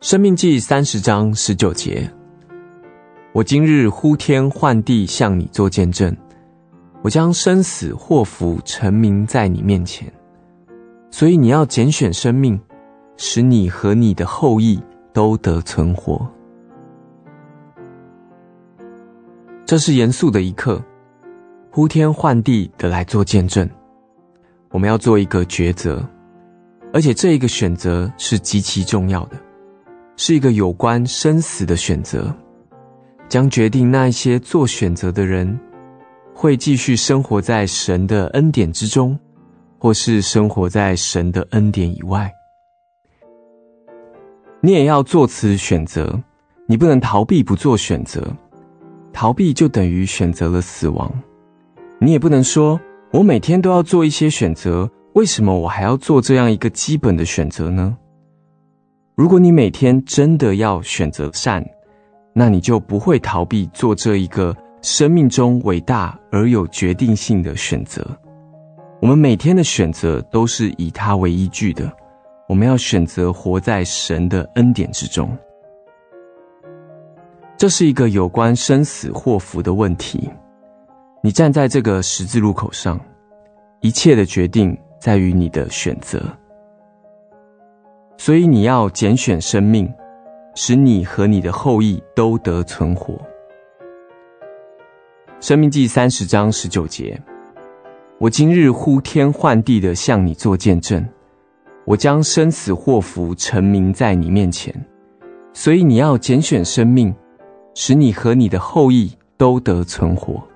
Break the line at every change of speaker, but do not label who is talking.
生命记三十章十九节：我今日呼天唤地向你做见证，我将生死祸福陈明在你面前，所以你要拣选生命，使你和你的后裔都得存活。这是严肃的一刻，呼天唤地的来做见证。我们要做一个抉择，而且这一个选择是极其重要的，是一个有关生死的选择，将决定那一些做选择的人会继续生活在神的恩典之中，或是生活在神的恩典以外。你也要做此选择，你不能逃避不做选择，逃避就等于选择了死亡。你也不能说，我每天都要做一些选择，为什么我还要做这样一个基本的选择呢？如果你每天真的要选择善，那你就不会逃避做这一个生命中伟大而有决定性的选择。我们每天的选择都是以它为依据的，我们要选择活在神的恩典之中。这是一个有关生死祸福的问题。你站在这个十字路口上，一切的决定在于你的选择，所以你要拣选生命，使你和你的后裔都得存活。生命记三十章十九节：我今日呼天唤地的向你做见证，我将生死祸福陈明在你面前，所以你要拣选生命，使你和你的后裔都得存活。